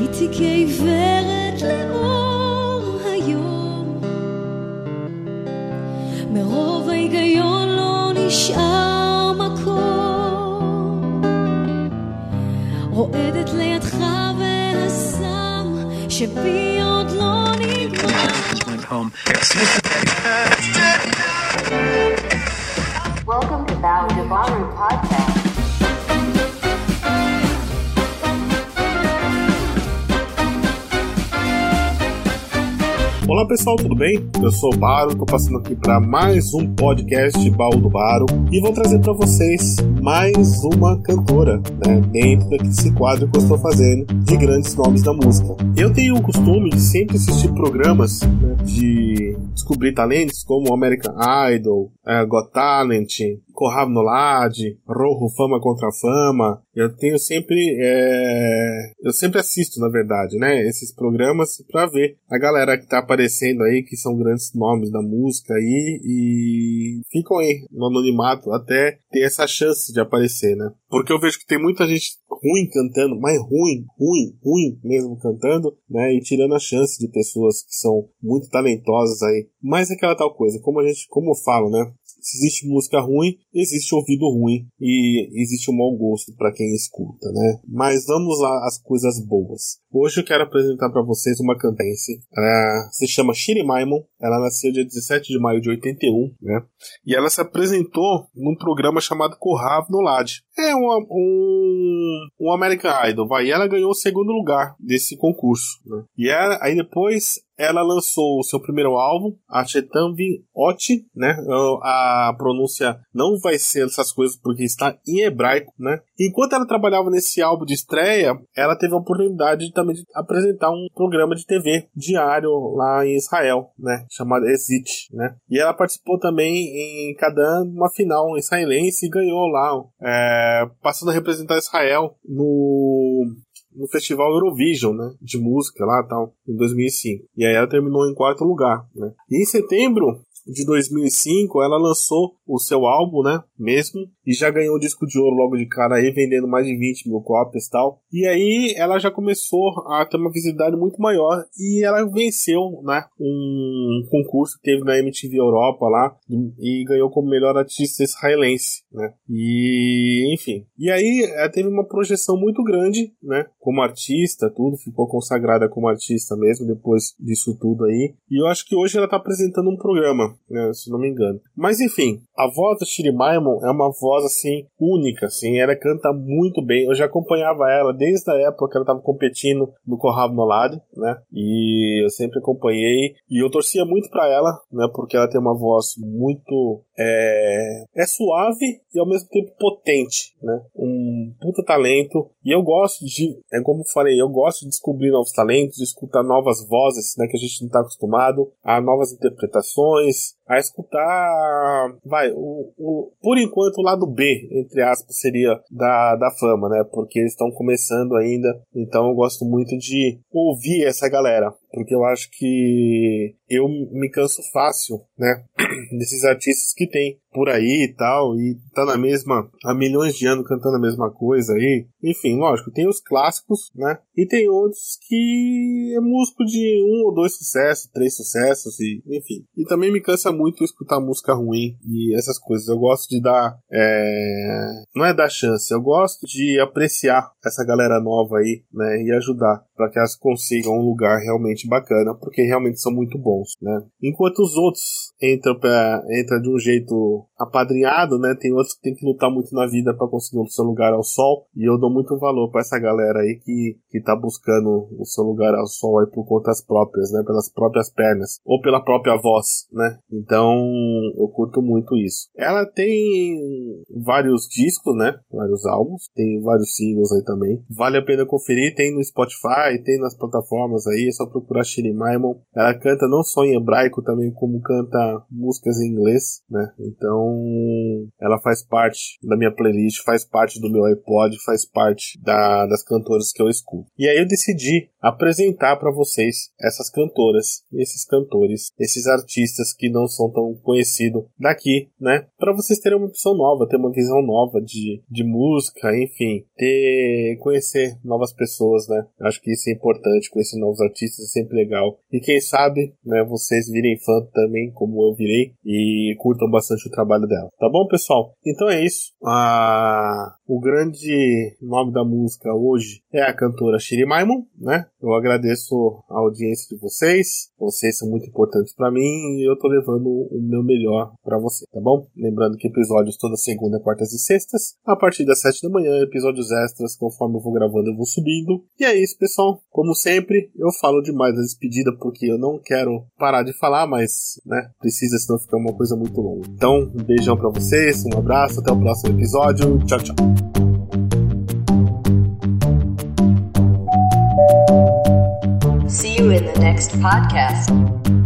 הייתי כעיוורת לאור היום. מרוב ההיגיון לא נשאר מקום. רועדת לידך והסם שבי עוד לא נגמר. Olá pessoal, tudo bem? Eu sou o Baro, tô passando aqui para mais um podcast Baú do Baro e vou trazer para vocês mais uma cantora, né, dentro desse quadro que eu estou fazendo de grandes nomes da música. Eu tenho o costume de sempre assistir programas né, de descobrir talentos como American Idol, uh, Got Talent, Corrado no Lade, Rojo Fama contra Fama. Eu tenho sempre, é... eu sempre assisto, na verdade, né, esses programas para ver a galera que tá aparecendo aí, que são grandes nomes da música aí e ficam aí no anonimato até ter essa chance de aparecer, né? Porque eu vejo que tem muita gente ruim cantando, mas ruim, ruim, ruim mesmo cantando, né? E tirando a chance de pessoas que são muito talentosas aí. Mas é aquela tal coisa, como a gente, como eu falo, né? Se existe música ruim, existe ouvido ruim e existe um mau gosto para quem escuta, né? Mas vamos lá às coisas boas. Hoje eu quero apresentar para vocês uma cantense. Ela se chama Shiri Maimon. Ela nasceu dia 17 de maio de 81, né? E ela se apresentou num programa chamado Corrav no Lade. É uma, um, um American Idol, vai. E ela ganhou o segundo lugar desse concurso. Né? E ela, aí depois ela lançou o seu primeiro álbum, a Chetambi Oti, né? A pronúncia não vai ser essas coisas porque está em hebraico, né? Enquanto ela trabalhava nesse álbum de estreia, ela teve a oportunidade de, também de apresentar um programa de TV diário lá em Israel, né? Chamado Exit, né? E ela participou também em cada uma final israelense e ganhou lá, é, passando a representar Israel no no festival Eurovision, né, de música lá tal, em 2005. E aí ela terminou em quarto lugar, né. E em setembro de 2005, ela lançou o seu álbum, né? Mesmo, e já ganhou o disco de ouro logo de cara aí, vendendo mais de 20 mil cópias e tal. E aí ela já começou a ter uma visibilidade muito maior e ela venceu, né? Um concurso que teve na MTV Europa lá e, ganhou como melhor artista israelense, né? E, enfim. E aí ela teve uma projeção muito grande, né? Como artista, tudo, ficou consagrada como artista mesmo depois disso tudo aí. E eu acho que hoje ela tá apresentando um programa né, se não me engano. Mas enfim, a voz da Shiri Maimon é uma voz assim única, assim, ela canta muito bem. Eu já acompanhava ela desde a época que ela estava competindo no Corrado Nolade, né? E eu sempre acompanhei e eu torcia muito para ela, né? Porque ela tem uma voz muito é, é suave e ao mesmo tempo potente, né? Um puta talento e eu gosto de, é como eu falei, eu gosto de descobrir novos talentos, de escutar novas vozes, né? Que a gente não está acostumado, a novas interpretações, a escutar, vai, o, o, por enquanto o lado B, entre aspas, seria da, da fama, né? Porque eles estão começando ainda, então eu gosto muito de ouvir essa galera, porque eu acho que eu me canso fácil, né? Desses artistas que tem por aí e tal, e tá na mesma, há milhões de anos cantando a mesma coisa aí. Enfim, lógico, tem os clássicos, né? E tem outros que é músico de um ou dois sucessos, três sucessos, e enfim. E também me cansa muito escutar música ruim e essas coisas. Eu gosto de dar, é... não é dar chance, eu gosto de apreciar essa galera nova aí, né? E ajudar para que elas consigam um lugar realmente bacana, porque realmente são muito bons, né? Enquanto os outros entram, pra, entram de um jeito apadrinhado, né? Tem outros que tem que lutar muito na vida para conseguir o seu lugar ao sol, e eu dou muito valor para essa galera aí que, que tá buscando o seu lugar ao sol aí por contas próprias, né? Pelas próprias pernas, ou pela própria voz, né? Então, eu curto muito isso. Ela tem vários discos, né? Vários álbuns, tem vários singles aí também. Vale a pena conferir, tem no Spotify, tem nas plataformas aí, é só procurar Ashiri Maimon. Ela canta não só em hebraico, também como canta músicas em inglês, né? Então, ela faz parte da minha playlist, faz parte do meu iPod, faz parte da, das cantoras que eu escuto. E aí eu decidi apresentar para vocês essas cantoras, esses cantores, esses artistas que não são tão conhecidos daqui, né? Para vocês terem uma opção nova, ter uma visão nova de, de música, enfim, ter conhecer novas pessoas, né? Acho que isso é importante, conhecer novos artistas é sempre legal. E quem sabe, né, vocês virem fã também, como eu virei, e curtam bastante o trabalho dela. Tá bom, pessoal? Então é isso. Ah, o grande nome da música hoje é a cantora Shiri Maimon, né? Eu agradeço a audiência de vocês. Vocês são muito importantes para mim e eu tô levando o meu melhor para você, tá bom? Lembrando que episódios toda segunda, quartas e sextas, a partir das sete da manhã, episódios extras, conforme eu vou gravando, eu vou subindo. E é isso, pessoal. Como sempre, eu falo demais da despedida porque eu não quero parar de falar, mas, né, precisa, senão fica uma coisa muito longa. Então, um beijão para vocês, um abraço, até o próximo episódio. Tchau, tchau. See you in the next podcast.